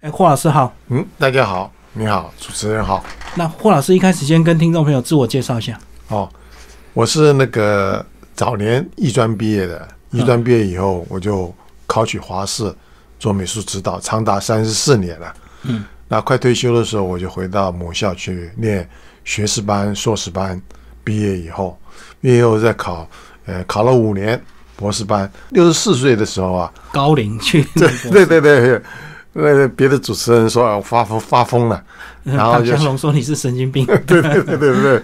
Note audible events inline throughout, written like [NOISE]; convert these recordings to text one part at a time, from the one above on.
哎，霍老师好。嗯，大家好，你好，主持人好。那霍老师一开始先跟听众朋友自我介绍一下。哦，我是那个早年艺专毕业的，艺专毕业以后我就考取华视做美术指导，长达三十四年了。嗯，那快退休的时候，我就回到母校去念学士班、硕士班。毕业以后，毕业后再考，呃，考了五年博士班。六十四岁的时候啊，高龄去。对对对对。那别的主持人说我发疯发疯了，然后江龙说你是神经病。[LAUGHS] 对对对对对，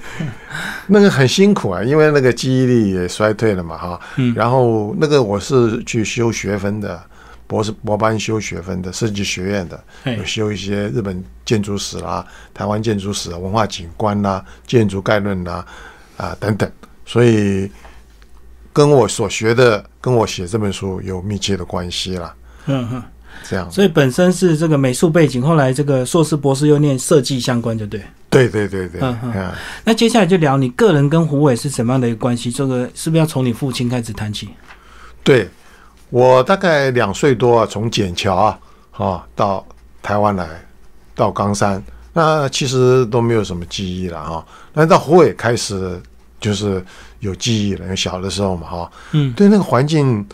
那个很辛苦啊，因为那个记忆力也衰退了嘛哈。嗯。然后那个我是去修学分的，博士博班修学分的，设计学院的，有修一些日本建筑史啦、台湾建筑史、文化景观啦、建筑概论啦啊等等，所以跟我所学的，跟我写这本书有密切的关系了。嗯哼。这样，所以本身是这个美术背景，后来这个硕士博士又念设计相关，就对。对对对对。嗯嗯。那接下来就聊你个人跟胡伟是什么样的一个关系？这个是不是要从你父亲开始谈起？对，我大概两岁多啊，从笕桥啊，啊到台湾来，到冈山，那其实都没有什么记忆了哈。那到胡伟开始就是有记忆了，因为小的时候嘛哈，嗯，对那个环境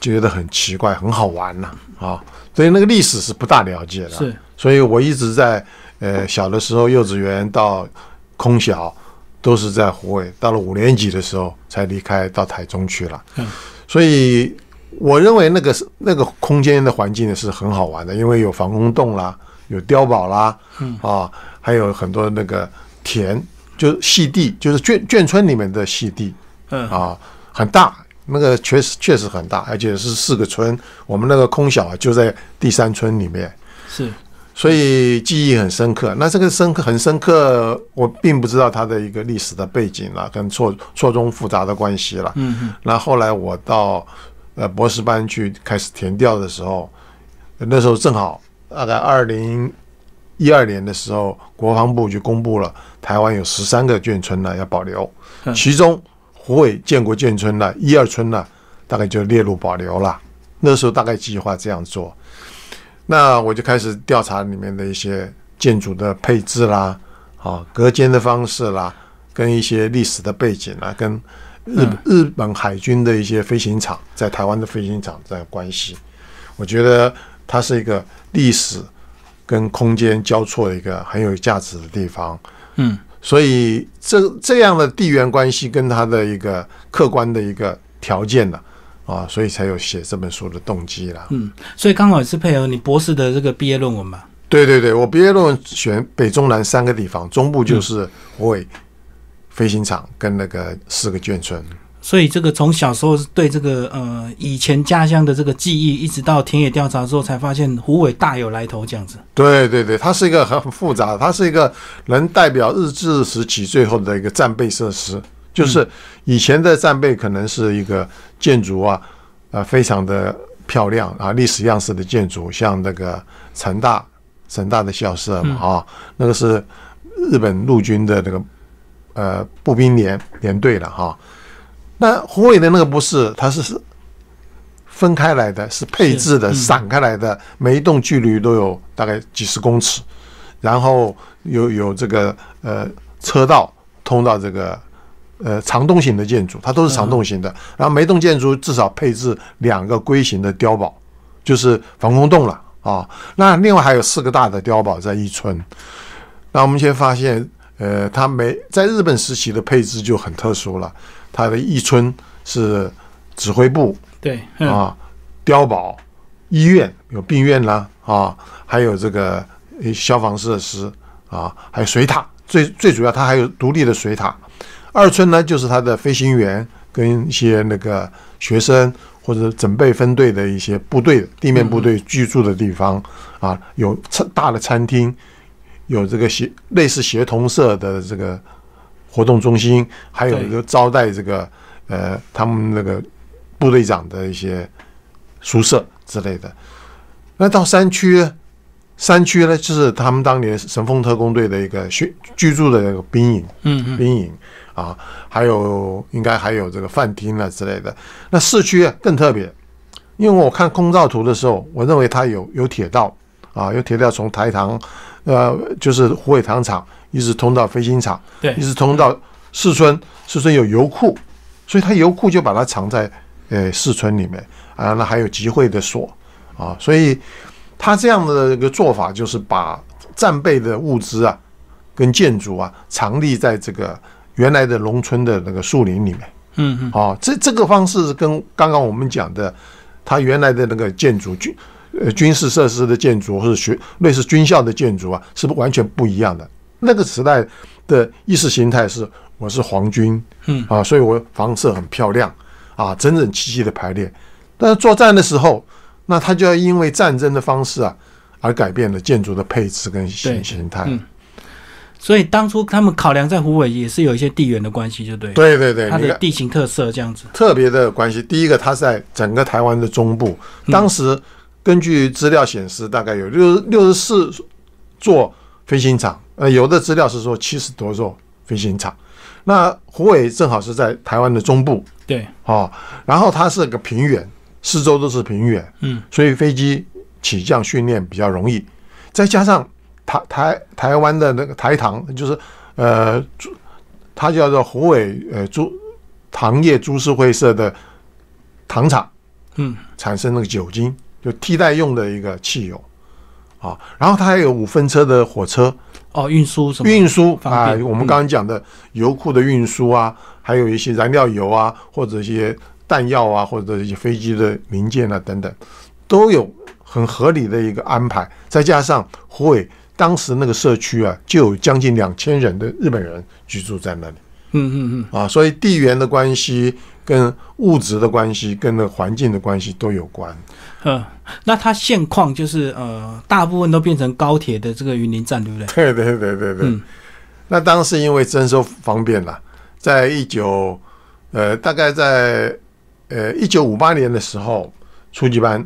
觉得很奇怪，很好玩呐。啊，所以那个历史是不大了解的，是，所以我一直在呃小的时候，幼稚园到空小都是在湖尾，到了五年级的时候才离开到台中去了。嗯，所以我认为那个是那个空间的环境呢是很好玩的，因为有防空洞啦，有碉堡啦，嗯啊，还有很多那个田，就是细地，就是眷眷村里面的细地，嗯啊，很大。那个确实确实很大，而且是四个村。我们那个空小就在第三村里面，是，所以记忆很深刻。那这个深刻很深刻，我并不知道它的一个历史的背景了，跟错错综复杂的关系了。嗯嗯。那后来我到呃博士班去开始填调的时候，那时候正好大概二零一二年的时候，国防部就公布了台湾有十三个眷村呢要保留，其中。湖尾建国建村了，一二村呢，大概就列入保留了。那时候大概计划这样做，那我就开始调查里面的一些建筑的配置啦，啊，隔间的方式啦，跟一些历史的背景啊，跟日日本海军的一些飞行场在台湾的飞行场的关系。我觉得它是一个历史跟空间交错的一个很有价值的地方。嗯。所以这这样的地缘关系跟他的一个客观的一个条件呢，啊，所以才有写这本书的动机啦。嗯，所以刚好也是配合你博士的这个毕业论文嘛。对对对，我毕业论文选北中南三个地方，中部就是湖尾飞行场跟那个四个眷村。所以这个从小时候对这个呃以前家乡的这个记忆，一直到田野调查之后，才发现胡伟大有来头这样子。对对对，它是一个很复杂的，它是一个能代表日治时期最后的一个战备设施。就是以前的战备可能是一个建筑啊，呃，非常的漂亮啊，历史样式的建筑，像那个成大成大的校舍嘛啊，那个是日本陆军的那个呃步兵连连队了哈。那宏伟的那个不是，它是是分开来的，是配置的，散开来的，每一栋距离都有大概几十公尺，然后有有这个呃车道通到这个呃长洞型的建筑，它都是长洞型的，然后每栋建筑至少配置两个龟形的碉堡，就是防空洞了啊。那另外还有四个大的碉堡在一村。那我们先发现，呃，它每在日本时期的配置就很特殊了。它的一村是指挥部，对啊，碉堡、医院有病院啦啊，还有这个消防设施啊，还有水塔。最最主要，它还有独立的水塔。二村呢，就是它的飞行员跟一些那个学生或者准备分队的一些部队、地面部队居住的地方啊，有餐大的餐厅，有这个协类似协同社的这个。活动中心还有一个招待这个呃，他们那个部队长的一些宿舍之类的。那到山区，山区呢就是他们当年神风特工队的一个居居住的那个兵营，嗯嗯，兵营啊，还有应该还有这个饭厅啊之类的。那市区更特别，因为我看空照图的时候，我认为它有有铁道啊，有铁道从台糖，呃，就是虎尾糖厂，一直通到飞行场，对一直通到四村，四村有油库，所以它油库就把它藏在呃四村里面啊，那还有集会的所啊，所以他这样的一个做法就是把战备的物资啊跟建筑啊藏匿在这个原来的农村的那个树林里面。嗯嗯，哦，这这个方式跟刚刚我们讲的，它原来的那个建筑军呃军事设施的建筑或者学类似军校的建筑啊，是不完全不一样的。那个时代的意识形态是我是皇军，嗯啊，所以我房舍很漂亮啊，整整齐齐的排列。但是作战的时候，那他就要因为战争的方式啊，而改变了建筑的配置跟对形形态。嗯所以当初他们考量在湖北也是有一些地缘的关系，就对，对对对，它的地形特色这样子。特别的关系。第一个，它在整个台湾的中部，嗯当时根据资料显示，大概有六六十四座飞行场，呃，有的资料是说七十多座飞行场。那虎尾正好是在台湾的中部。对，哦，然后它是个平原，四周都是平原，嗯，所以飞机起降训练比较容易，再加上台台台湾的那个台糖，就是呃，朱它叫做虎尾呃朱糖业株式会社的糖厂嗯，产生那个酒精，就替代用的一个汽油啊。然后它还有五分车的火车哦，运输什么？运输啊，我们刚刚讲的油库的运输啊，还有一些燃料油啊，或者一些弹药啊，或者一些飞机的零件啊等等，都有很合理的一个安排。再加上湖尾当时那个社区啊，就有将近两千人的日本人居住在那里嗯嗯嗯，啊，所以地缘的关系、跟物质的关系、跟那个环境的关系都有关。呃，那它现况就是呃，大部分都变成高铁的这个云林站，对不对？[LAUGHS] 对对对对对。嗯那当时因为征收方便了，在一九呃大概在呃一九五八年的时候，初级班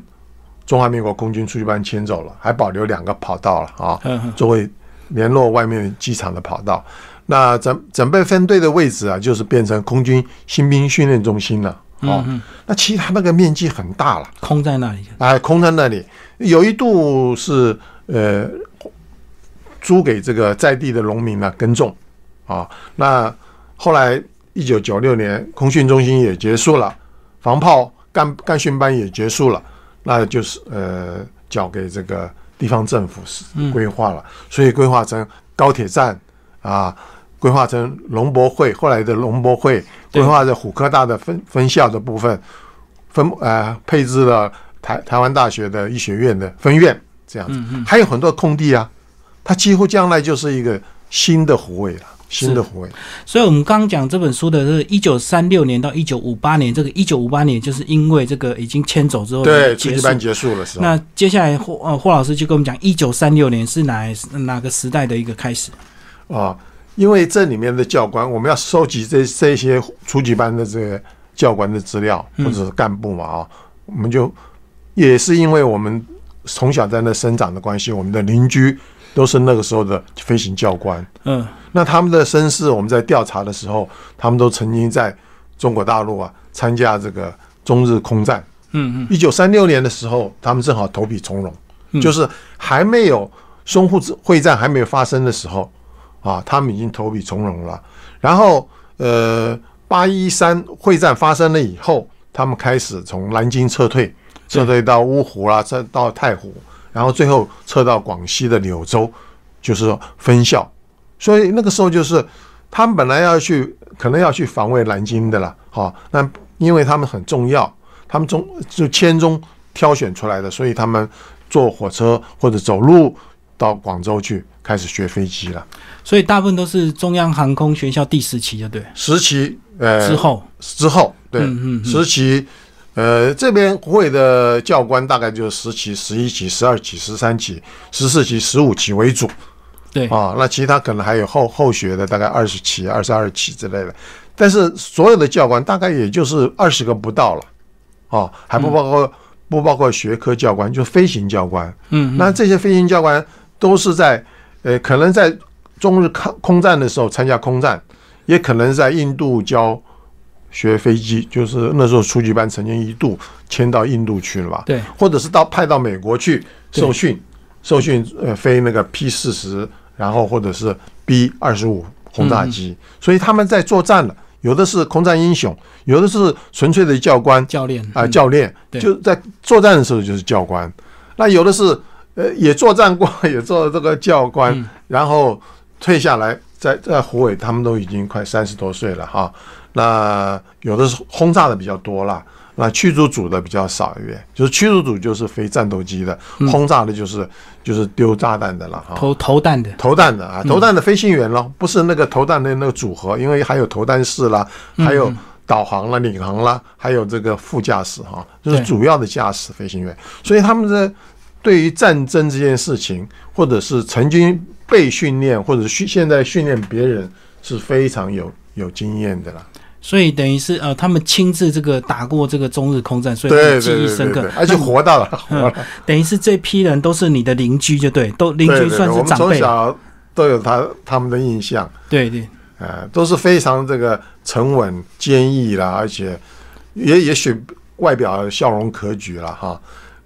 中华民国空军初级班迁走了，还保留两个跑道了啊，作为联络外面机场的跑道。那整整备分队的位置啊，就是变成空军新兵训练中心了。哦，嗯嗯，那其他那个面积很大了。空在那里。哎，空在那里，有一度是呃租给这个在地的农民呢耕种啊。那后来一九九六年空训中心也结束了，防炮干干训班也结束了，那就是呃交给这个地方政府是规划了，所以规划成高铁站啊。规划成龙博会，后来的龙博会规划的虎科大的分分校的部分，分呃配置了台台湾大学的医学院的分院，这样子，还有很多空地啊，它几乎将来就是一个新的湖尾了，新的湖尾。所以我们刚刚讲这本书的是一九三六年到一九五八年，这个一九五八年就是因为这个已经迁走之后对，初结束。级班结束了是吧，那接下来霍呃霍老师就跟我们讲，一九三六年是哪哪个时代的一个开始？啊，因为这里面的教官，我们要收集这这些初级班的这个教官的资料或者是干部嘛啊，我们就也是因为我们从小在那生长的关系，我们的邻居都是那个时候的飞行教官。嗯那他们的身世，我们在调查的时候，他们都曾经在中国大陆啊参加这个中日空战。嗯嗯，一九三六年的时候，他们正好投笔从戎，嗯就是还没有淞沪会战还没有发生的时候啊，他们已经投笔从戎了。然后呃，八一三会战发生了以后，他们开始从南京撤退，撤退到芜湖啦，撤到太湖，然后最后撤到广西的柳州，就是说分校。所以那个时候就是他们本来要去，可能要去防卫南京的了，好，那因为他们很重要，他们中就千中挑选出来的，所以他们坐火车或者走路到广州去开始学飞机了。所以大部分都是中央航空学校第十期，就对。十期呃之后，之后，对，嗯嗯嗯十期，呃，这边湖尾的教官大概就是十期、十一期、十二期、十三期、十四期、十五期为主对，啊，那其他可能还有后后学的，大概二十期、二十二期之类的。但是所有的教官大概也就是二十个不到了，哦，还不包括、不包括学科教官，就飞行教官。嗯，那这些飞行教官都是在呃，可能在中日空空战的时候参加空战，也可能在印度教学飞机，就是那时候初级班曾经一度迁到印度去了吧，对，或者是到派到美国去受训受训呃飞那个 P 四十，然后或者是 B 二十五轰炸机，所以他们在作战了。有的是空战英雄，有的是纯粹的教官教练。啊，教练。就在作战的时候就是教官。那有的是呃也作战过，[LAUGHS] 也做这个教官，然后退下来，在在湖尾，他们都已经快三十多岁了哈。那有的是轰炸的比较多了。那驱逐组的比较少一点，就是驱逐组就是飞战斗机的，轰炸的就是就是丢炸弹的了哈，投投弹的，投弹的啊，投弹的飞行员咯，不是那个投弹的那个组合，因为还有投弹室啦，还有导航啦、领航啦，还有这个副驾驶哈，就是主要的驾驶飞行员，所以他们的对于战争这件事情，或者是曾经被训练，或者训现在训练别人是非常有有经验的啦。所以等于是呃，他们亲自这个打过这个中日空战，所以记忆深刻，而且 [LAUGHS] 活到了，活了。等于是这批人都是你的邻居，就对，都邻居算是长辈。从小都有他他们的印象。对对，呃，都是非常这个沉稳、坚毅啦，而且也也许外表笑容可掬了哈，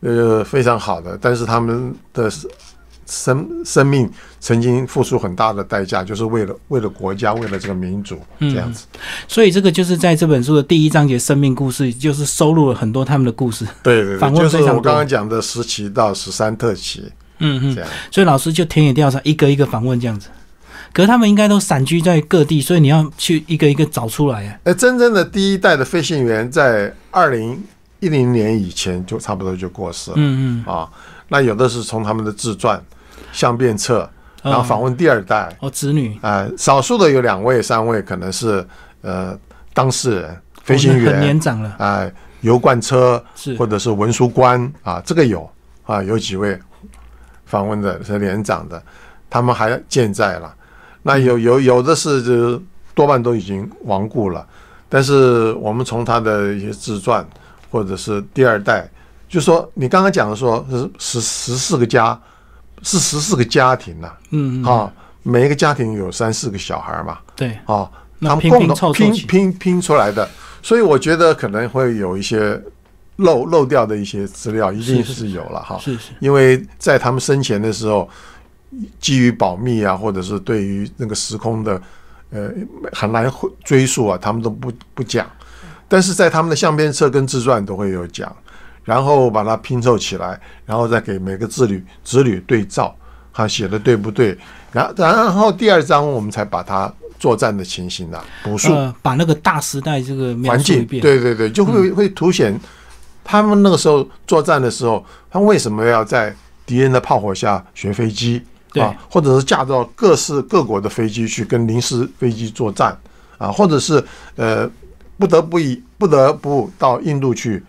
呃，非常好的。但是他们的。生生命曾经付出很大的代价，就是为了为了国家，为了这个民主这样子。所以这个就是在这本书的第一章节“生命故事”，就是收录了很多他们的故事。对对对，就是我刚刚讲的十期到十三特期。嗯嗯，这样。所以老师就田野调查，一个一个访问这样子。可是他们应该都散居在各地，所以你要去一个一个找出来啊。哎，真正的第一代的飞行员在二零一零年以前就差不多就过世了。嗯嗯啊，那有的是从他们的自传。相变册，然后访问第二代哦，子女啊，少数的有两位、三位，可能是呃当事人、飞行员，很年长了啊，油罐车是或者是文书官啊，这个有啊，有几位访问的是年长的，他们还健在了。那有有有的是就多半都已经亡故了，但是我们从他的一些自传或者是第二代，就说你刚刚讲的说是十十四个家。是十四个家庭呐，嗯，啊，每一个家庭有三四个小孩嘛，对，啊，他们共同拼拼拼出来的，所以我觉得可能会有一些漏漏掉的一些资料，一定是有了哈，是是，因为在他们生前的时候，基于保密啊，或者是对于那个时空的，呃，很难追溯啊，他们都不不讲，但是在他们的相片册跟自传都会有讲。然后把它拼凑起来，然后再给每个子女子女对照，他，写的对不对？然然后第二章我们才把它作战的情形啊补述，把那个大时代这个环境，对对对，就会会凸显他们那个时候作战的时候，他为什么要在敌人的炮火下学飞机啊，或者是驾到各式各国的飞机去跟临时飞机作战啊，或者是呃不得不以不得不到印度去。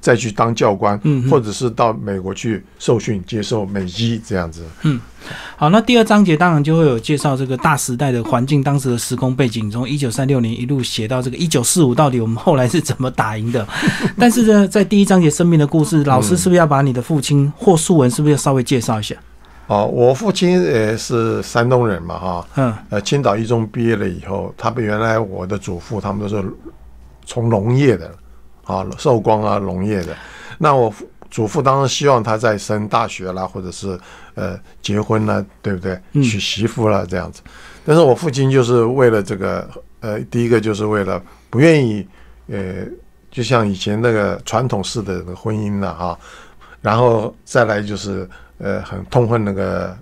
再去当教官，嗯，或者是到美国去受训，接受美籍这样子。嗯，好，那第二章节当然就会有介绍这个大时代的环境，当时的时空背景，从一九三六年一路写到这个一九四五，到底我们后来是怎么打赢的？[LAUGHS] 但是呢，在第一章节生命的故事，老师是不是要把你的父亲霍树文是不是要稍微介绍一下？哦，我父亲也是山东人嘛，哈，嗯，呃，青岛一中毕业了以后，他们原来我的祖父他们都是从农业的。啊，寿光啊，农业的。那我祖父当然希望他在升大学啦，或者是呃结婚啦，对不对？娶媳妇啦这样子。但是我父亲就是为了这个，呃，第一个就是为了不愿意，呃，就像以前那个传统式的婚姻了哈。然后再来就是呃，很痛恨那个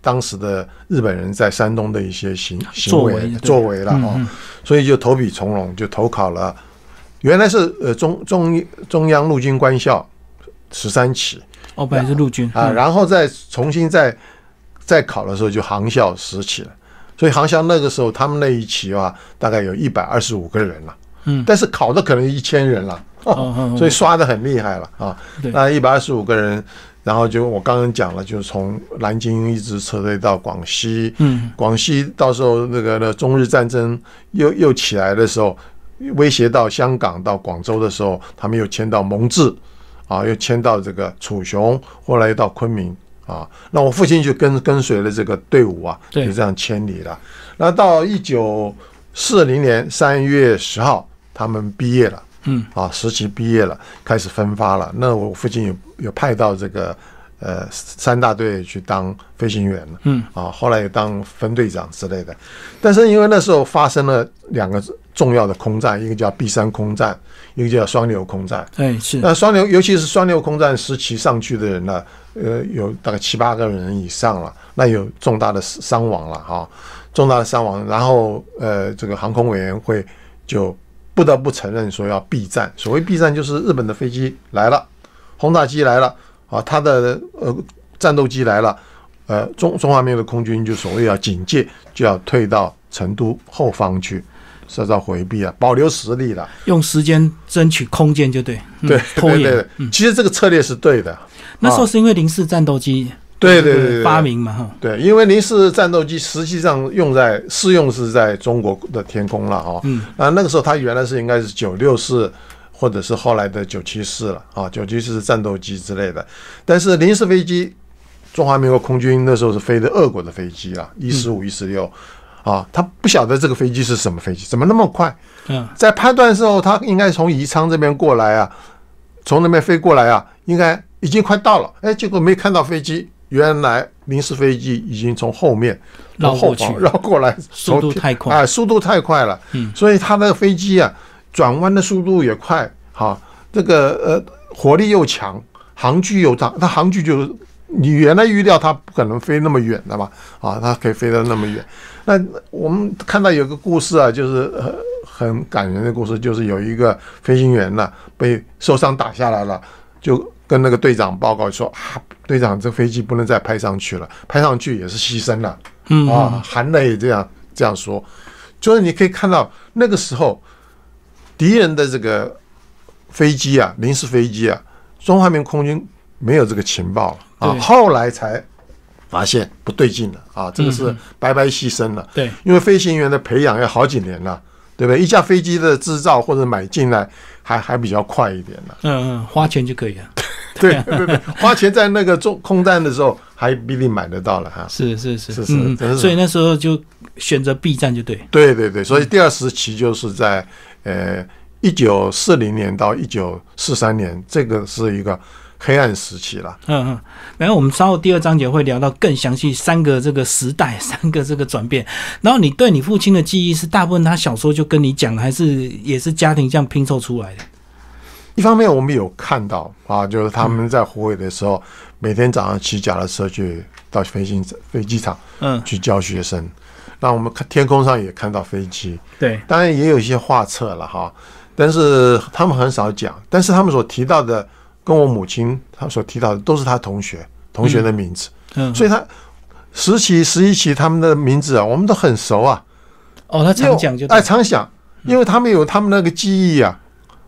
当时的日本人在山东的一些行行为作为了哦，所以就投笔从戎，就投考了。原来是呃中中中央陆军官校十三期，哦，本来是陆军啊，然后再重新再再考的时候就航校十期了，所以航校那个时候他们那一期啊，大概有一百二十五个人了，嗯，但是考的可能一千人了，[LAUGHS] 所以刷的很厉害了啊，那一百二十五个人，然后就我刚刚讲了，就是从南京一直撤退到广西，嗯，广西到时候那个那中日战争又又起来的时候。威胁到香港、到广州的时候，他们又迁到蒙自，啊，又迁到这个楚雄，后来又到昆明，啊，那我父亲就跟跟随了这个队伍啊，就这样迁离了。那到一九四零年三月十号，他们毕业了，嗯，啊，实习毕业了，开始分发了。那我父亲有有派到这个呃三大队去当飞行员了，嗯，啊，后来也当分队长之类的。但是因为那时候发生了两个重要的空战，一个叫 B 三空战，一个叫双流空战。哎是，那双流，尤其是双流空战时期上去的人呢，呃，有大概七八个人以上了，那有重大的伤亡了哈，重大的伤亡。然后呃，这个航空委员会就不得不承认说要避战。所谓避战，就是日本的飞机来了，轰炸机来了。啊，他的呃战斗机来了，呃中中华民国的空军就所谓要警戒，就要退到成都后方去，是要回避啊，保留实力了，用时间争取空间就对，对对对，其实这个策略是对的。那时候是因为零式战斗机对对对发明嘛哈，对，因为零式战斗机实际上用在试用是在中国的天空了哈，嗯。啊那个时候它原来是应该是九六式。或者是后来的九七式了啊，九七四是战斗机之类的，但是零式飞机，中华民国空军那时候是飞的俄国的飞机啊，一四五、一四六，啊，他不晓得这个飞机是什么飞机，怎么那么快？嗯，在判断的时候，他应该从宜昌这边过来啊，从那边飞过来啊，应该已经快到了，哎，结果没看到飞机，原来临时飞机已经从后面绕过去，绕过来，速度太快啊，速度太快了，嗯，所以他的飞机啊。转弯的速度也快，哈，这个呃火力又强，航距又大。它航距就是你原来预料它不可能飞那么远的嘛，啊，它可以飞得那么远。那我们看到有个故事啊，就是很感人的故事，就是有一个飞行员呢被受伤打下来了，就跟那个队长报告说啊，队长，这飞机不能再拍上去了，拍上去也是牺牲了，嗯啊，含泪这样这样说，就是你可以看到那个时候。敌人的这个飞机啊，临时飞机啊，中华民空军没有这个情报了啊，后来才发现不对劲了啊，这个是白白牺牲了。对，因为飞行员的培养要好几年了，对不对？一架飞机的制造或者买进来还还比较快一点呢。嗯嗯，花钱就可以了。[LAUGHS] [LAUGHS] 对对对，花钱在那个中空单的时候还比你买得到了哈。是是是是是，所以那时候就选择 B 站就对。对对对，所以第二时期就是在。呃，一九四零年到一九四三年，这个是一个黑暗时期了。嗯嗯，然后我们稍后第二章节会聊到更详细三个这个时代，[LAUGHS] 三个这个转变。然后你对你父亲的记忆是大部分他小时候就跟你讲，还是也是家庭这样拼凑出来的？一方面我们有看到啊，就是他们在湖北的时候，每天早上骑脚踏车去到飞行飞机场，嗯，去教学生。那我们看天空上也看到飞机，对，当然也有一些画册了哈，但是他们很少讲。但是他们所提到的，跟我母亲他所提到的都是他同学同学的名字，嗯，所以他十期十一期他们的名字啊，我们都很熟啊。哦，他常讲就哎，常想，因为他们有他们那个记忆啊，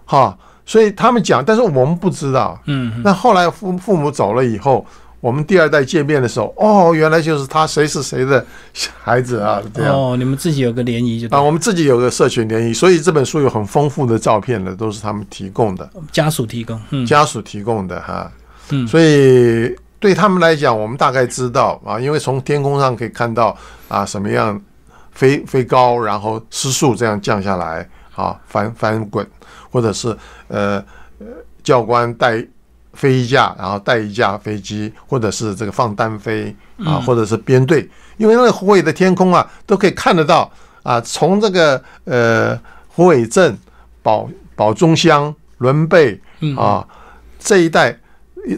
哈，所以他们讲，但是我们不知道。嗯，那后来父父母走了以后。我们第二代见面的时候，哦，原来就是他，谁是谁的孩子啊？这样哦，你们自己有个联谊就啊，我们自己有个社群联谊，所以这本书有很丰富的照片的，都是他们提供的，家属提供，嗯，家属提供的哈，嗯，所以对他们来讲，我们大概知道啊，因为从天空上可以看到啊，什么样飞飞高，然后失速这样降下来啊，翻翻滚，或者是呃呃教官带。飞一架，然后带一架飞机，或者是这个放单飞啊，或者是编队，因为那个湖北的天空啊，都可以看得到啊。从这个呃湖北镇、保保中乡、伦贝啊这一带，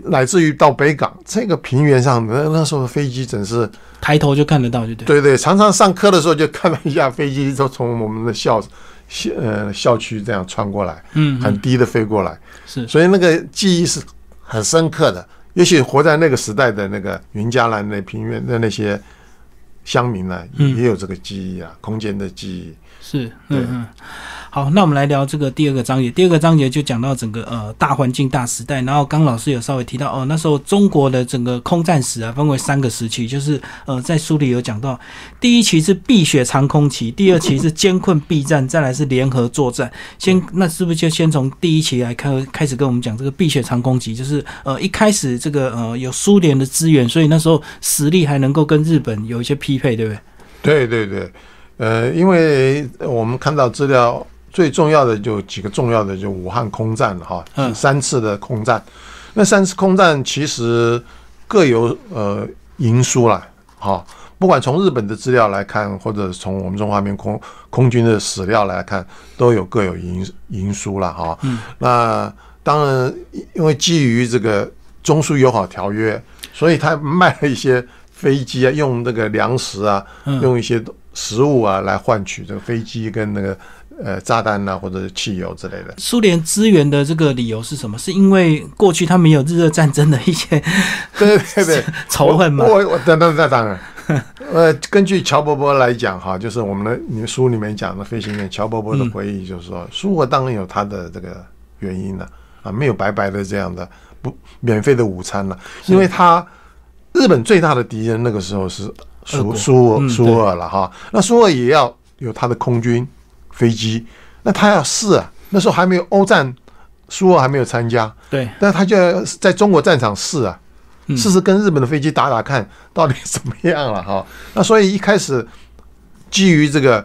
乃至于到北港这个平原上，那那时候飞机真是抬头就看得到，就对。对对，常常上课的时候就看到一架飞机，就从我们的校校呃校区这样穿过来，嗯，很低的飞过来，是，所以那个记忆是。很深刻的，也许活在那个时代的那个云嘉南那平原的那些乡民呢，也有这个记忆啊，空间的记忆是，嗯嗯。好，那我们来聊这个第二个章节。第二个章节就讲到整个呃大环境大时代。然后刚老师有稍微提到哦，那时候中国的整个空战史啊，分为三个时期，就是呃在书里有讲到，第一期是碧血长空期，第二期是艰困避战，再来是联合作战。先那是不是就先从第一期来开开始跟我们讲这个碧血长空期？就是呃一开始这个呃有苏联的资源，所以那时候实力还能够跟日本有一些匹配，对不对？对对对，呃，因为我们看到资料。最重要的就几个重要的，就武汉空战了哈，三次的空战。那三次空战其实各有呃赢输了，哈。不管从日本的资料来看，或者从我们中华民空空军的史料来看，都有各有赢赢输了哈。嗯。那当然，因为基于这个中苏友好条约，所以他卖了一些飞机啊，用那个粮食啊，用一些食物啊来换取这个飞机跟那个呃炸弹呐，或者是汽油之类的。苏联支援的这个理由是什么？是因为过去他们有日俄战争的一些 [LAUGHS] 对对对 [LAUGHS] 仇恨吗？我我等等等当然。[LAUGHS] 呃，根据乔伯伯来讲哈，就是我们的你书里面讲的飞行员乔伯伯的回忆，就是说，苏俄当然有他的这个原因了啊，没有白白的这样的不免费的午餐了，因为他日本最大的敌人那个时候是苏苏苏俄了哈，那苏俄也要有他的空军飞机，那他要试啊，那时候还没有欧战，苏俄还没有参加，对，但他就要在中国战场试啊。试试跟日本的飞机打打看，到底怎么样了哈？那所以一开始基于这个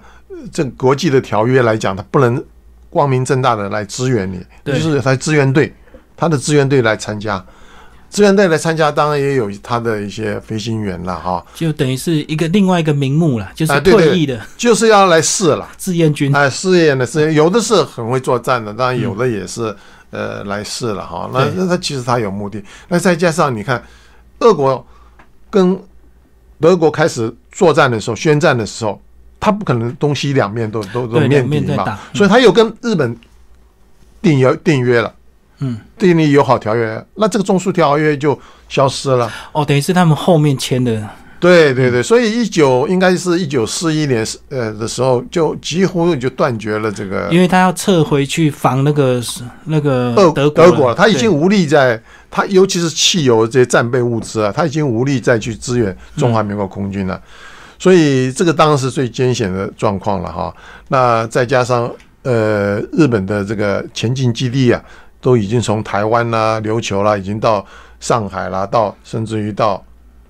这国际的条约来讲，他不能光明正大的来支援你，就是来支援队，他的支援队来参加，支援队来参加，当然也有他的一些飞行员了哈。就等于是一个另外一个名目了，就是退役的，就是要来试了，志愿军。哎，试验的试验有的是很会作战的，当然有的也是。呃，来试了哈，那那他其实他有目的，那再加上你看，俄国跟德国开始作战的时候，宣战的时候，他不可能东西两面都都都面敌嘛，所以他又跟日本订约订约了，嗯，订立友好条约，那这个中苏条约就消失了。哦，等于是他们后面签的。对对对，所以一九应该是一九四一年呃的时候，就几乎就断绝了这个，因为他要撤回去防那个那个德德国，他已经无力在，他尤其是汽油这些战备物资啊，他已经无力再去支援中华民国空军了，所以这个当然是最艰险的状况了哈。那再加上呃日本的这个前进基地啊，都已经从台湾啦、琉球啦，已经到上海啦，到甚至于到。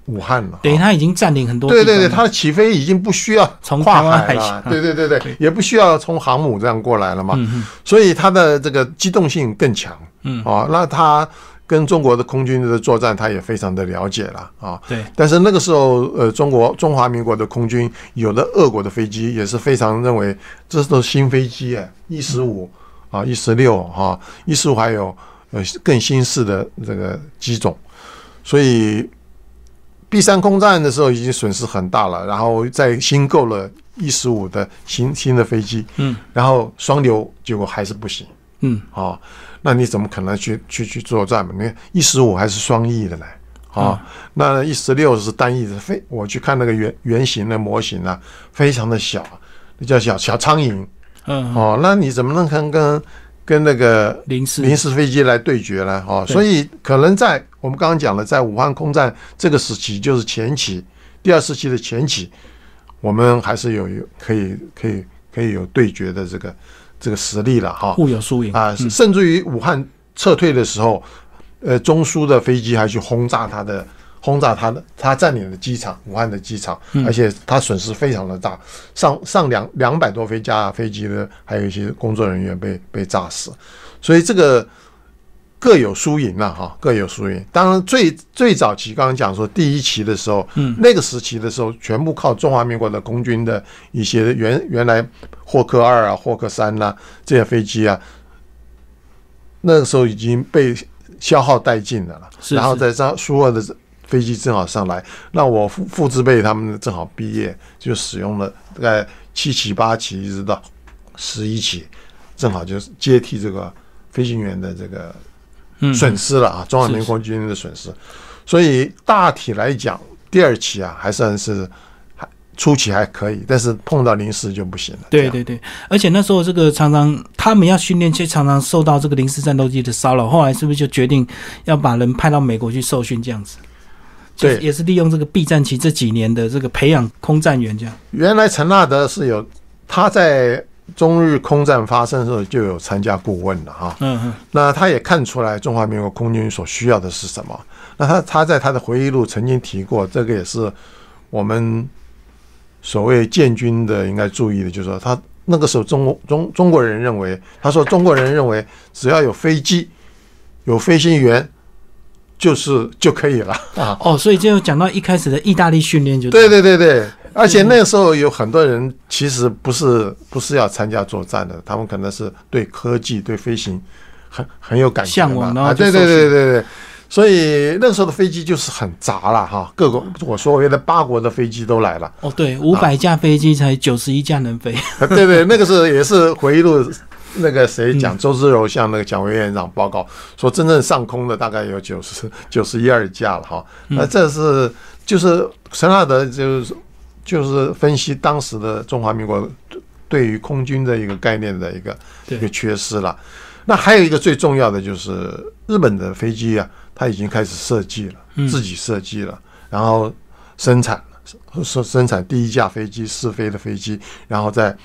武汉了，等于他已经占领很多。对对对，他的起飞已经不需要从跨海了，对对对对，也不需要从航母这样过来了嘛。所以他的这个机动性更强。嗯，啊，那他跟中国的空军的作战，他也非常的了解了啊。对。但是那个时候，呃，中国中华民国的空军有的俄国的飞机也是非常认为这都是新飞机哎，一十五啊，一十六哈，一十五还有呃更新式的这个机种，所以。B 三空战的时候已经损失很大了，然后再新购了一十五的新新的飞机，嗯，然后双流结果还是不行，嗯，啊，那你怎么可能去去去作战嘛？你看一十五还是双翼的呢，啊，那一十六是单翼的飞，我去看那个原原型的模型啊，非常的小，那叫小小苍蝇，嗯，哦，那你怎么能跟跟？跟那个临时。临时飞机来对决呢？哈，所以可能在我们刚刚讲了，在武汉空战这个时期，就是前期第二时期的前期，我们还是有可以可以可以有对决的这个这个实力了哈，互有输赢。啊，甚至于武汉撤退的时候，呃，中苏的飞机还去轰炸他的。轰炸他的，他占领了机场，武汉的机场，而且他损失非常的大，上上两两百多飞架飞机的，还有一些工作人员被被炸死，所以这个各有输赢了哈，各有输赢。当然最最早期刚刚讲说第一期的时候，嗯，那个时期的时候，全部靠中华民国的空军的一些原原来霍克二啊、霍克三呐这些飞机啊，那个时候已经被消耗殆尽的了，然后在上苏俄的。飞机正好上来，那我父父之辈他们正好毕业，就使用了大概七起八起一直到十一起，正好就是接替这个飞行员的这个损失了啊，中华民国军的损失。所以大体来讲，第二期啊还算是还初期还可以，但是碰到临时就不行了。对对对，而且那时候这个常常他们要训练，却常常受到这个临时战斗机的骚扰。后来是不是就决定要把人派到美国去受训这样子？对，也是利用这个 B 战期这几年的这个培养空战员，这样。原来陈纳德是有他在中日空战发生的时候就有参加顾问了哈。嗯嗯。那他也看出来中华民国空军所需要的是什么。那他他在他的回忆录曾经提过，这个也是我们所谓建军的应该注意的，就是说他那个时候中中中国人认为，他说中国人认为只要有飞机，有飞行员。就是就可以了。啊。哦，所以就讲到一开始的意大利训练就对对对对，而且那个时候有很多人其实不是不是要参加作战的，他们可能是对科技、对飞行很很有感向往嘛啊，对对对对对。所以那时候的飞机就是很杂了哈，各国我所谓的八国的飞机都来了，哦，对，五百架飞机才九十一架能飞，啊对对，那个是也是回忆录，那个谁嗯讲，周之柔向那个蒋委员长报告说，真正上空的大概有九十 [LAUGHS] 九十一二架了哈。嗯那这是就是陈纳德就是就是分析当时的中华民国对于空军的一个概念的一个一个缺失了。那还有一个最重要的就是日本的飞机啊，它已经开始设计了，嗯自己设计了，然后生产生生产第一架飞机试飞的飞机，然后再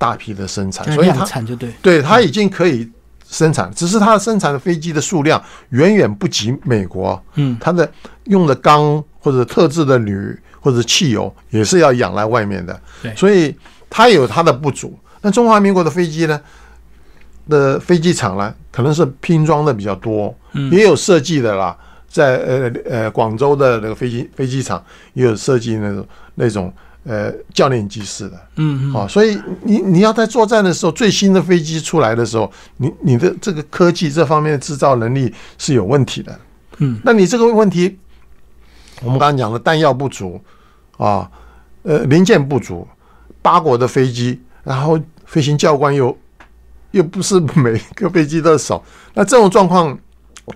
大批的生产，所以它产就对，对它已经可以生产，只是它生产的飞机的数量远远不及美国，嗯，它的用的钢或者特制的铝或者汽油也是要仰赖外面的，对所以它有它的不足。那中华民国的飞机呢？的飞机场呢，可能是拼装的比较多，嗯也有设计的啦。在呃呃广州的那个飞机飞机场也有设计那种那种呃教练机式的，嗯嗯，啊，所以你你要在作战的时候，最新的飞机出来的时候，你你的这个科技这方面的制造能力是有问题的。嗯，那你这个问题，我们刚刚讲的弹药不足啊，呃，零件不足，八国的飞机，然后飞行教官又又不是每个飞机都少，那这种状况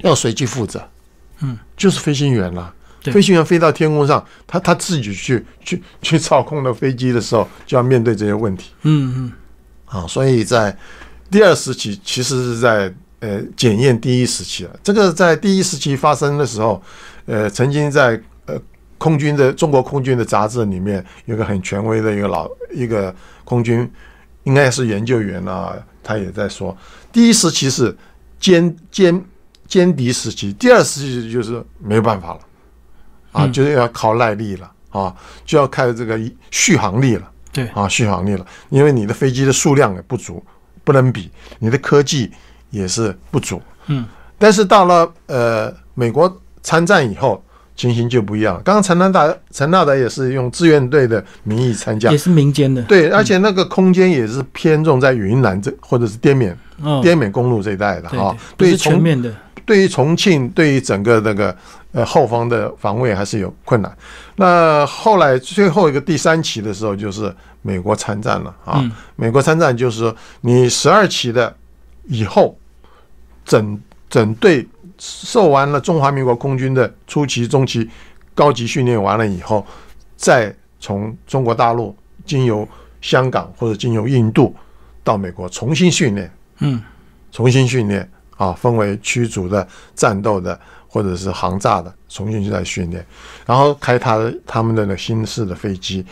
要谁去负责？嗯，就是飞行员啦。对飞行员飞到天空上，他他自己去去去操控的飞机的时候，就要面对这些问题嗯嗯，啊。所以在第二时期，其实是在呃检验第一时期了。这个在第一时期发生的时候，呃，曾经在呃空军的中国空军的杂志里面有个很权威的一个老一个空军，应该是研究员啊，他也在说，第一时期是歼歼歼敌时期，第二时期就是没有办法了啊，嗯就是要靠耐力了啊，就要看这个续航力了。对，啊，续航力了，因为你的飞机的数量也不足，不能比，你的科技也是不足。嗯，但是到了呃美国参战以后，情形就不一样了。刚刚陈纳达陈纳达也是用志愿队的名义参加也，是民间的，对，而且那个空间也是偏重在云南这或者是滇缅嗯，滇缅公路这一带的对哈。对，于重全面的，对于重庆，对于整个那个呃后方的防卫还是有困难。那后来最后一个第三期的时候，就是美国参战了啊。嗯美国参战就是说，你十二期的以后，整整队受完了中华民国空军的初期、中期高级训练完了以后，再从中国大陆经由香港或者经由印度到美国重新训练。嗯重新训练啊，分为驱逐的、战斗的或者是航炸的，重新去再训练，然后开他的他们的那新式的飞机。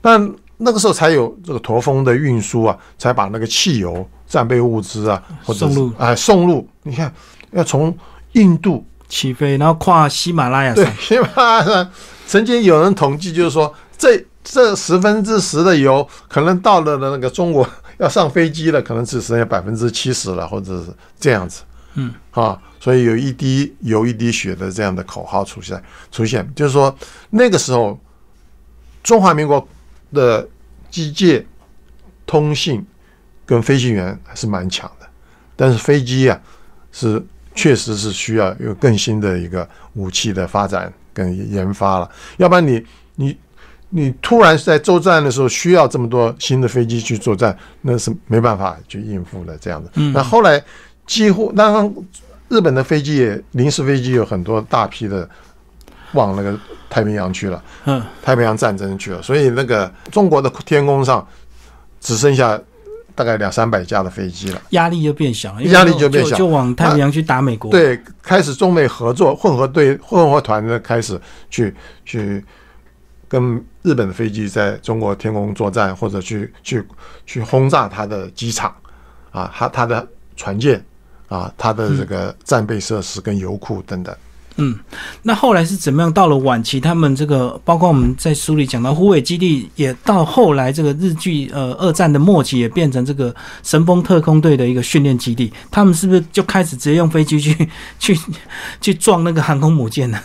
那那个时候才有这个驼峰的运输啊，才把那个汽油、战备物资啊，或者是送入哎送入。你看，要从印度起飞，然后跨喜马拉雅对山，，喜马拉雅山曾经有人统计，就是说这这十分之十的油，可能到了那个中国要上飞机了，可能只剩下百分之七十了，或者是这样子。嗯，啊，所以有一滴油一滴血的这样的口号出现，出现就是说那个时候中华民国的机械、通信跟飞行员还是蛮强的，但是飞机啊是确实是需要有更新的一个武器的发展跟研发了，要不然你你你突然在作战的时候需要这么多新的飞机去作战，那是没办法去应付的这样的。嗯那后来几乎当然日本的飞机也临时飞机有很多大批的往那个太平洋去了。嗯，太平洋战争去了，所以那个中国的天空上只剩下大概两三百架的飞机了。压力就变小了，压力就变小就往太平洋去打美国，，对，开始中美合作，混合队、混合团的开始去去跟日本的飞机在中国天空作战，或者去去去轰炸它的机场啊，它它的船舰啊，它的这个战备设施跟油库等等。嗯，那后来是怎么样？到了晚期，他们这个包括我们在书里讲到，虎尾基地也到后来这个日剧呃二战的末期，也变成这个神风特工队的一个训练基地。他们是不是就开始直接用飞机去 [LAUGHS] 去去撞那个航空母舰呢？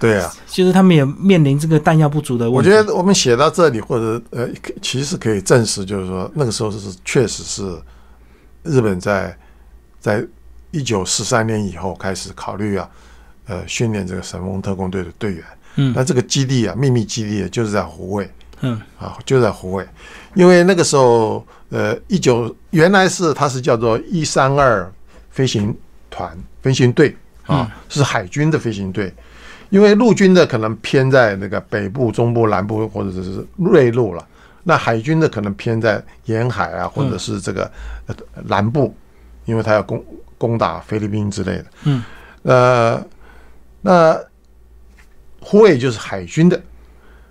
对啊，其实他们也面临这个弹药不足的问题。我觉得我们写到这里，或者呃，其实可以证实，就是说那个时候是确实是日本在在一九四三年以后开始考虑啊。呃，训练这个神风特工队的队员，嗯，那这个基地啊，秘密基地就是在湖尾，嗯，啊，就在湖尾，因为那个时候，呃，一九原来是它是叫做一三二飞行团飞行队啊，是海军的飞行队，因为陆军的可能偏在那个北部、中部、南部或者是内陆了，那海军的可能偏在沿海啊，或者是这个南部，因为它要攻攻打菲律宾之类的，嗯，呃。那护卫就是海军的，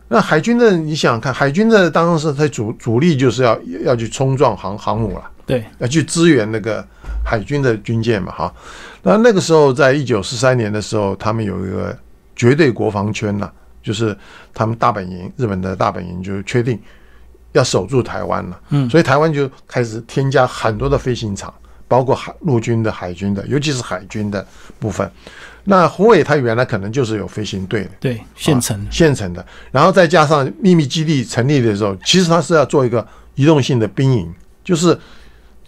那海军的你想想看，海军的当时它主主力就是要要去冲撞航航母了，对，要去支援那个海军的军舰嘛，哈。那那个时候，在一九四三年的时候，他们有一个绝对国防圈呐，就是他们大本营，日本的大本营就确定要守住台湾了，嗯，所以台湾就开始添加很多的飞行场，包括海陆军的、海军的，尤其是海军的部分。那胡伟他原来可能就是有飞行队的，对，现成现成的，然后再加上秘密基地成立的时候，其实他是要做一个移动性的兵营，就是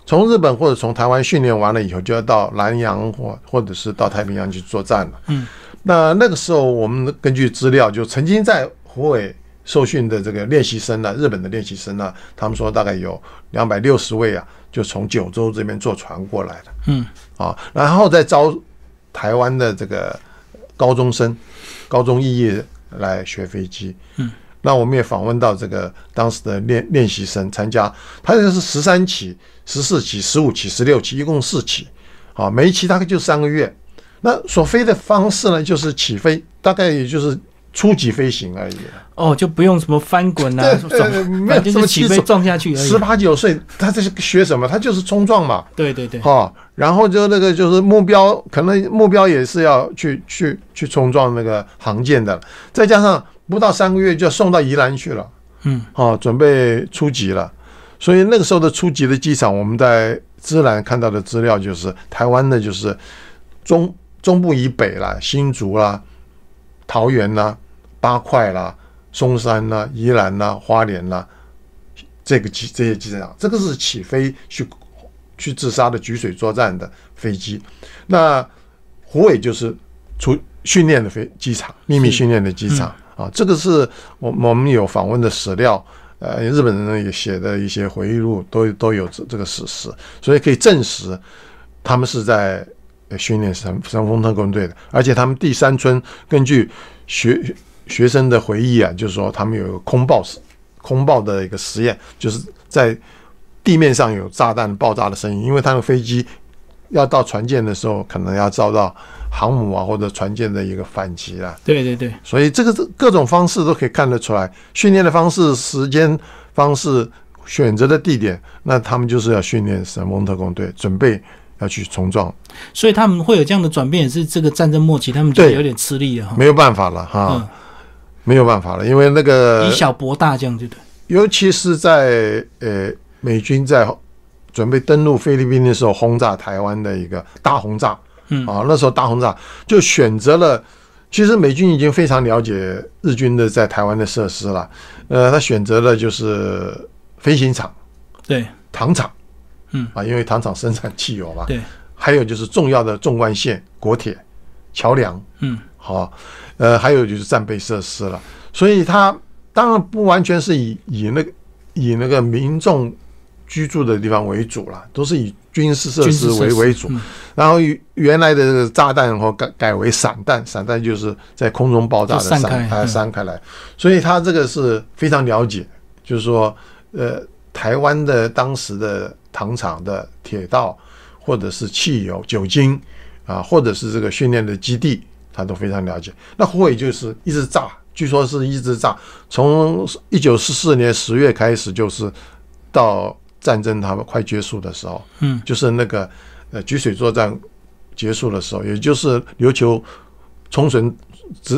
从日本或者从台湾训练完了以后，就要到南洋或或者是到太平洋去作战了。嗯，那那个时候我们根据资料，就曾经在胡伟受训的这个练习生呢，日本的练习生呢，他们说大概有两百六十位啊，就从九州这边坐船过来的。嗯，啊，然后再招。台湾的这个高中生、高中毕业来学飞机，嗯，那我们也访问到这个当时的练练习生参加，他这个是十三期、十四期、十五期、十六期，一共四期，啊，每一期大概就三个月。那所飞的方式呢，就是起飞，大概也就是初级飞行而已。哦，就不用什么翻滚啊，没有什么起飞撞下去。十八九岁，他这是学什么？他就是冲撞嘛。对对对，哈。然后就那个就是目标，可能目标也是要去去去冲撞那个航舰的，再加上不到三个月就要送到宜兰去了，嗯，哦，准备初级了。所以那个时候的初级的机场，我们在资兰看到的资料就是台湾的，就是中中部以北啦，新竹啦、桃园啦、八块啦、松山啦、宜兰啦、花莲啦，这个机这些机场，这个是起飞去。去自杀的举水作战的飞机，那虎尾就是出训练的飞机场，秘密训练的机场。啊，这个是我我们有访问的史料，呃，日本人呢也写的一些回忆录都都有这这个史实，所以可以证实他们是在训练神神风特工队的，而且他们第三村根据学学生的回忆啊，就是说他们有一个空爆空爆的一个实验，就是在。地面上有炸弹爆炸的声音，因为他们飞机要到船舰的时候，可能要遭到航母啊或者船舰的一个反击了。对对对，所以这个各种方式都可以看得出来，训练的方式、时间方式、选择的地点，那他们就是要训练神风特工队，准备要去冲撞。所以他们会有这样的转变，也是这个战争末期，他们就有点吃力了，没有办法了哈，没有办法了，因为那个以小博大这样，对对？尤其是在呃。美军在准备登陆菲律宾的时候，轰炸台湾的一个大轰炸，嗯啊，那时候大轰炸就选择了。其实美军已经非常了解日军的在台湾的设施了，呃，他选择了就是飞行场，对，糖厂，嗯啊，因为糖厂生产汽油嘛，对，还有就是重要的纵贯线、国铁、桥梁，嗯，好，呃，还有就是战备设施了。所以它当然不完全是以以那个以那个民众。居住的地方为主了，都是以军事设施为为主。然后原来的炸弹后改改为散弹，散弹就是在空中爆炸的散开散开来。所以他这个是非常了解，就是说，呃，台湾的当时的糖厂的铁道，或者是汽油、酒精啊，或者是这个训练的基地，他都非常了解。那胡伟就是一直炸，据说是一直炸，从一九四四年十月开始，就是到。战争他们快结束的时候，嗯，就是那个呃举水作战结束的时候，也就是琉球冲绳直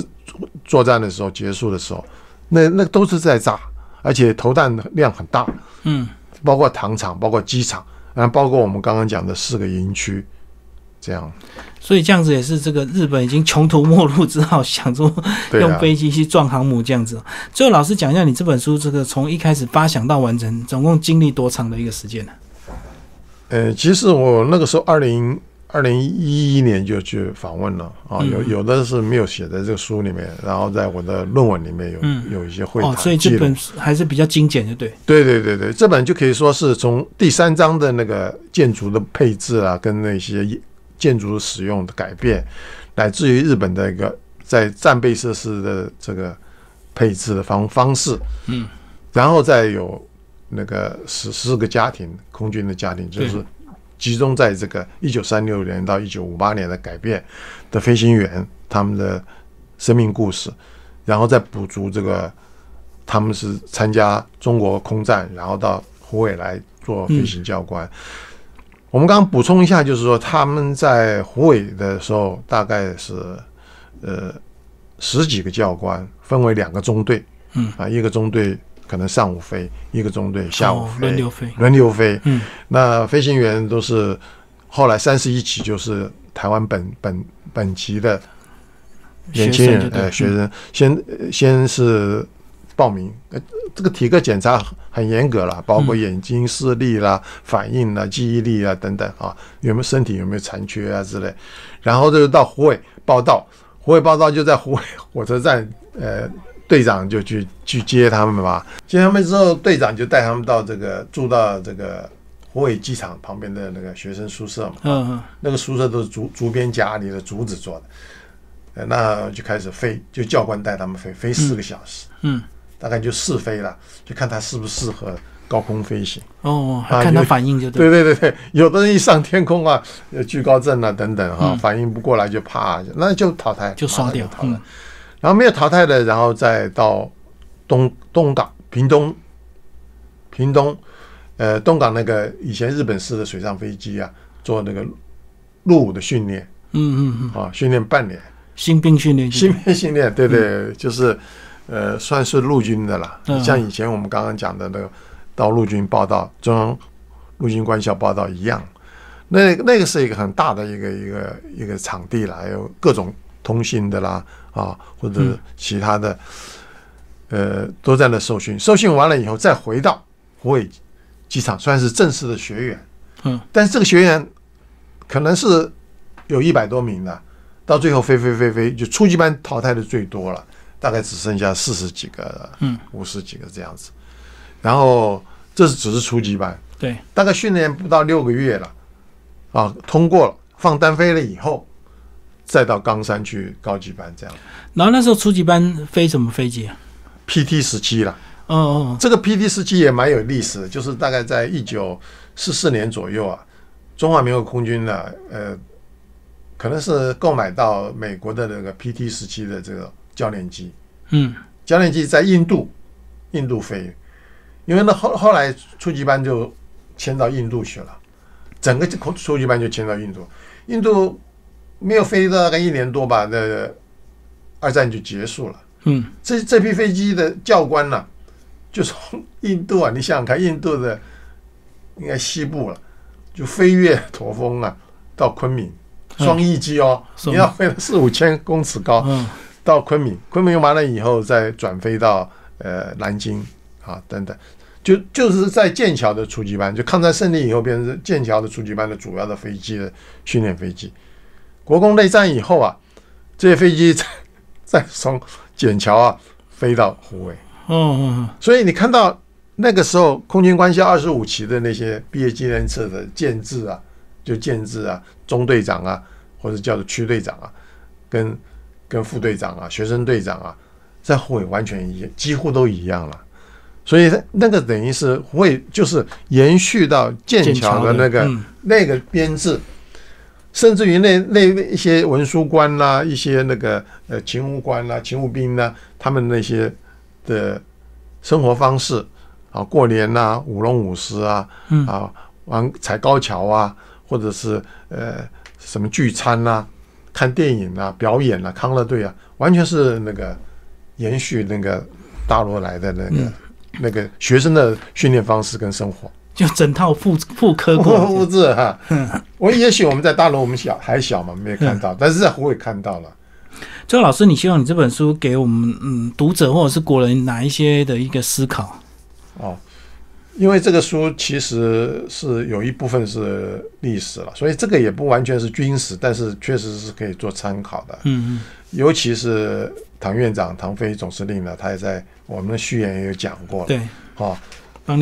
作战的时候结束的时候，那那都是在炸，而且投弹量很大，嗯，包括糖厂，包括机场，然后包括我们刚刚讲的四个营区，这样。所以这样子也是这个日本已经穷途末路，只好想说对啊用飞机去撞航母这样子。最后老师讲一下你这本书这个从一开始发想到完成，总共经历多长的一个时间呢？呃，其实我那个时候二零二零一一年就去访问了啊，嗯。有有的是没有写在这个书里面，然后在我的论文里面有、嗯。有一些会哦，谈记录。所以这本还是比较精简，的对。对对对对，这本就可以说是从第三章的那个建筑的配置啊，跟那些建筑使用的改变，乃至于日本的一个在战备设施的这个配置的方方式，嗯，然后再有那个十四个家庭空军的家庭，就是集中在这个一九三六年到一九五八年的改变的飞行员他们的生命故事，然后再补足这个他们是参加中国空战，然后到湖北来做飞行教官。我们刚刚补充一下，就是说他们在湖北的时候，大概是呃十几个教官，分为两个中队，嗯啊，一个中队可能上午飞，一个中队下午轮流飞。轮流飞。嗯，那飞行员都是后来三十一期就是台湾本本本籍的年轻人学生就，对。呃，学生。先呃先是报名，呃，这个体格检查很严格了，包括眼睛视力啦、反应啦、记忆力啊等等啊，有没有身体有没有残缺啊之类，然后就是到湖尾报道，湖尾报道就在湖尾火车站，呃，队长就去去接他们嘛，接他们之后，队长就带他们到这个住到这个湖尾机场旁边的那个学生宿舍嘛。嗯嗯那个宿舍都是竹竹编夹里的竹子做的，呃，那就开始飞，就教官带他们飞，飞四个小时，嗯，大概就试飞了，就看他适不适合高空飞行。哦，看他反应就对。对对对对，有的人一上天空啊，有惧高症啊等等哈、嗯反应不过来就怕，那就淘汰，就刷掉淘汰。嗯然后没有淘汰的，然后再到东东港、屏东、屏东，呃，东港那个以前日本式的水上飞机啊，做那个入伍的训练。嗯嗯嗯，啊，训练半年，新兵训练新兵训练，对对，就是呃，算是陆军的啦。嗯。像以前我们刚刚讲的那个到陆军报道，中央陆军官校报道一样。那那个是一个很大的一个一个一个场地啦，还有各种通信的啦啊，或者嗯其他的，呃，都在那受训。受训完了以后，再回到湖北机场，算是正式的学员。嗯，但是这个学员可能是有一百多名的，到最后飞飞飞飞，就初级班淘汰的最多了，大概只剩下四十几个，嗯，五十几个这样子。然后这是只是初级班，对，大概训练不到六个月了，啊，通过了，放单飞了以后，再到冈山去高级班这样。然后那时候初级班飞什么飞机啊？，PT 十七了。哦哦，这个 PT 十七也蛮有历史的，就是大概在一九四四年左右啊，中华民国空军呢，呃，可能是购买到美国的那个 PT 十七的这个教练机，嗯。教练机在印度，印度飞，因为那后后来初级班就迁到印度去了，整个初初级班就迁到印度，印度没有飞大概一年多吧，那二战就结束了。嗯，这这批飞机的教官呢、就从印度啊，你想想看，印度的应该西部了，就飞越驼峰啊，到昆明，嗯。双翼机哦，双你要飞到四五千公尺高，嗯。到昆明，昆明完了以后再转飞到呃南京啊等等，就就是在剑桥的初级班，就抗战胜利以后变成剑桥的初级班的主要的飞机的训练飞机。国共内战以后啊，这些飞机再再 [LAUGHS] 从笕桥啊飞到湖尾，嗯嗯所以你看到那个时候空军官校二十五期的那些毕业纪念册的建制啊，就建制啊，中队长啊，或者叫做区队长啊，跟跟副队长啊、学生队长啊，在湖尾完全一样，几乎都一样了。所以那个等于是会就是延续到剑剑桥桥的那个嗯。那个编制，甚至于那那一些文书官啦、一些那个呃勤务官啦、勤务兵啦，他们那些的生活方式啊，过年呐、舞龙舞狮啊，嗯啊，玩踩高跷啊，或者是呃什么聚餐呐、看电影啊、表演啊、康乐队啊，完全是那个延续那个大陆来的那个、那个学生的训练方式跟生活。就整套复复刻过，[LAUGHS] 复制哈。我也许我们在大陆我们小还小嘛，没有看到，但是在湖北看到了。周老师，你希望你这本书给我们嗯读者或者是国人哪一些的一个思考？哦，因为这个书其实是有一部分是历史了，所以这个也不完全是军史，但是确实是可以做参考的。嗯嗯，尤其是唐院长唐飞总司令呢，他也在我们的序言也有讲过了。对，哦。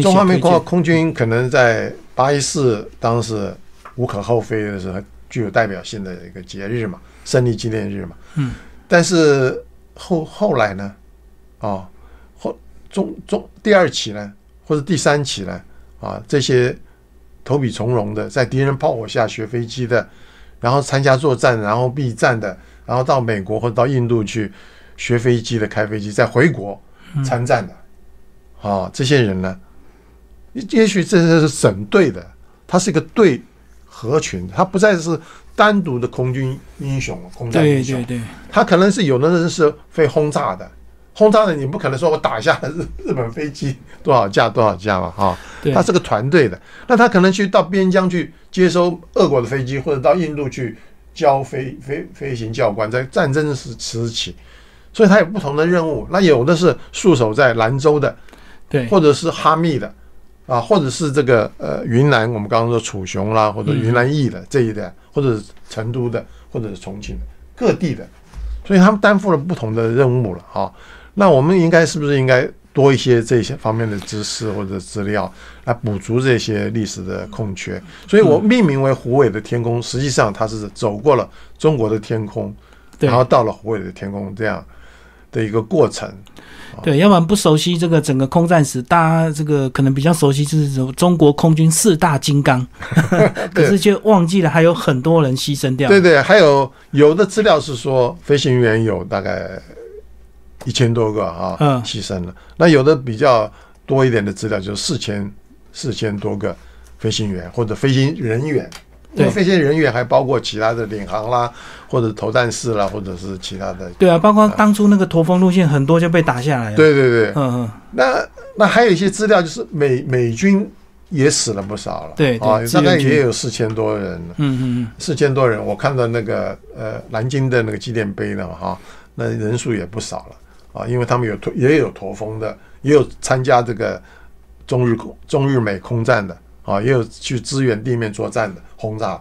中华民国空军可能在八一四当时无可厚非的是具有代表性的一个节日嘛，胜利纪念日嘛。嗯。但是后后来呢，啊，后中中第二期呢，或者第三期呢，啊，这些投笔从戎的，在敌人炮火下学飞机的，然后参加作战，然后避战的，然后到美国或者到印度去学飞机的、开飞机，再回国参战的，啊，这些人呢？也许这是省队的，他是一个队合群，他不再是单独的空军英雄、空战英雄。对对对，他可能是有的人是飞轰炸的，轰炸的你不可能说我打下日日本飞机多少架多少架嘛，哈。他是个团队的，那他可能去到边疆去接收俄国的飞机，或者到印度去教飞飞飞行教官，在战争时时期，所以他有不同的任务。那有的是戍守在兰州的，对，或者是哈密的。啊，或者是这个呃云南，我们刚刚说楚雄啦，或者云南义的这一带，或者是成都的，或者是重庆的各地的，所以他们担负了不同的任务了啊。那我们应该是不是应该多一些这些方面的知识或者资料来补足这些历史的空缺？所以我命名为胡伟的天空，实际上它是走过了中国的天空，然后到了胡伟的天空这样的一个过程。对，要不然不熟悉这个整个空战史，大家这个可能比较熟悉就是中国空军四大金刚，[LAUGHS] 可是却忘记了还有很多人牺牲掉。对对，还有有的资料是说飞行员有大概一千多个啊，嗯牺牲了。那有的比较多一点的资料就是四千四千多个飞行员或者飞行人员。因为飞行人员还包括其他的领航啦，或者投弹室啦，或者是其他的。对啊，包括当初那个驼峰路线很多就被打下来了。对对对，嗯嗯。那那还有一些资料，就是美美军也死了不少了。对啊，大概也有四千多人。嗯嗯嗯，四千多人，我看到那个呃南京的那个纪念碑了哈，那人数也不少了啊，因为他们有驼也有驼峰的，也有参加这个中日空中日美空战的。啊，也有去支援地面作战的轰炸，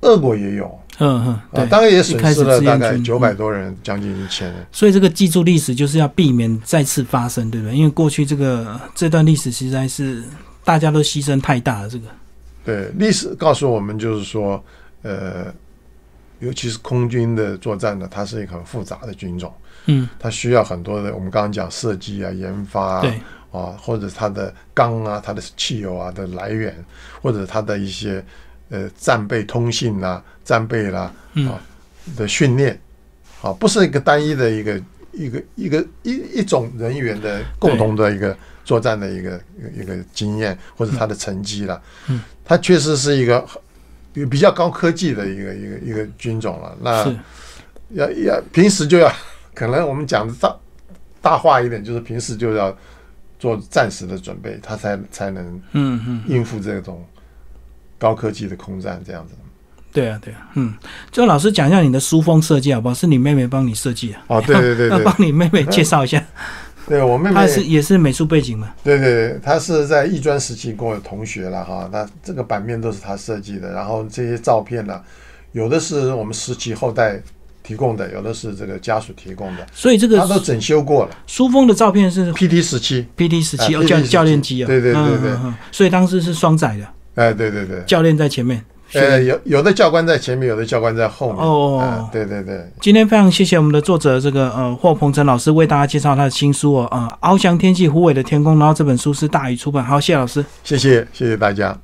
俄国也有，嗯嗯，啊，当然也损失了大概九百多人，将近一千人。所以这个记住历史就是要避免再次发生，对不对？因为过去这个这段历史实在是大家都牺牲太大了。这个对历史告诉我们，就是说，呃，尤其是空军的作战呢，它是一个很复杂的军种，嗯，它需要很多的，我们刚刚讲设计啊、研发啊。对。啊，或者它的钢啊，它的汽油啊的来源，或者它的一些呃战备通信啦、战备啦啊的训练，啊，不是一个单一的一个一个一个一一种人员的共同的一个作战的一个一个经验或者他的成绩了。嗯，它确实是一个比较高科技的一个一个一个军种了。那要要平时就要可能我们讲的大大话一点，就是平时就要。做暂时的准备，他才才能嗯嗯应付这种高科技的空战这样子。对啊对啊，嗯，就老师讲一下你的书封设计好不好？是你妹妹帮你设计啊？哦，对对对要 [LAUGHS] 帮你妹妹介绍一下。[LAUGHS] [LAUGHS] 对我妹妹，她是也是美术背景嘛？对对对，她是在艺专时期跟我同学了哈。那这个版面都是她设计的，然后这些照片呢，有的是我们实习后代。提供的有的是这个家属提供的，所以这个她都整修过了。书封的照片是 P T 十七，P T 十七教教练机啊，对对对对，所以当时是双载的。哎，对对对，教练在前面，呃，有有的教官在前面，有的教官在后面。哦，对对对。今天非常谢谢我们的作者这个呃霍鹏程老师为大家介绍他的新书哦，啊，翱翔天际，虎尾的天空。然后这本书是大宇出版，好，谢老师，谢谢谢谢大家。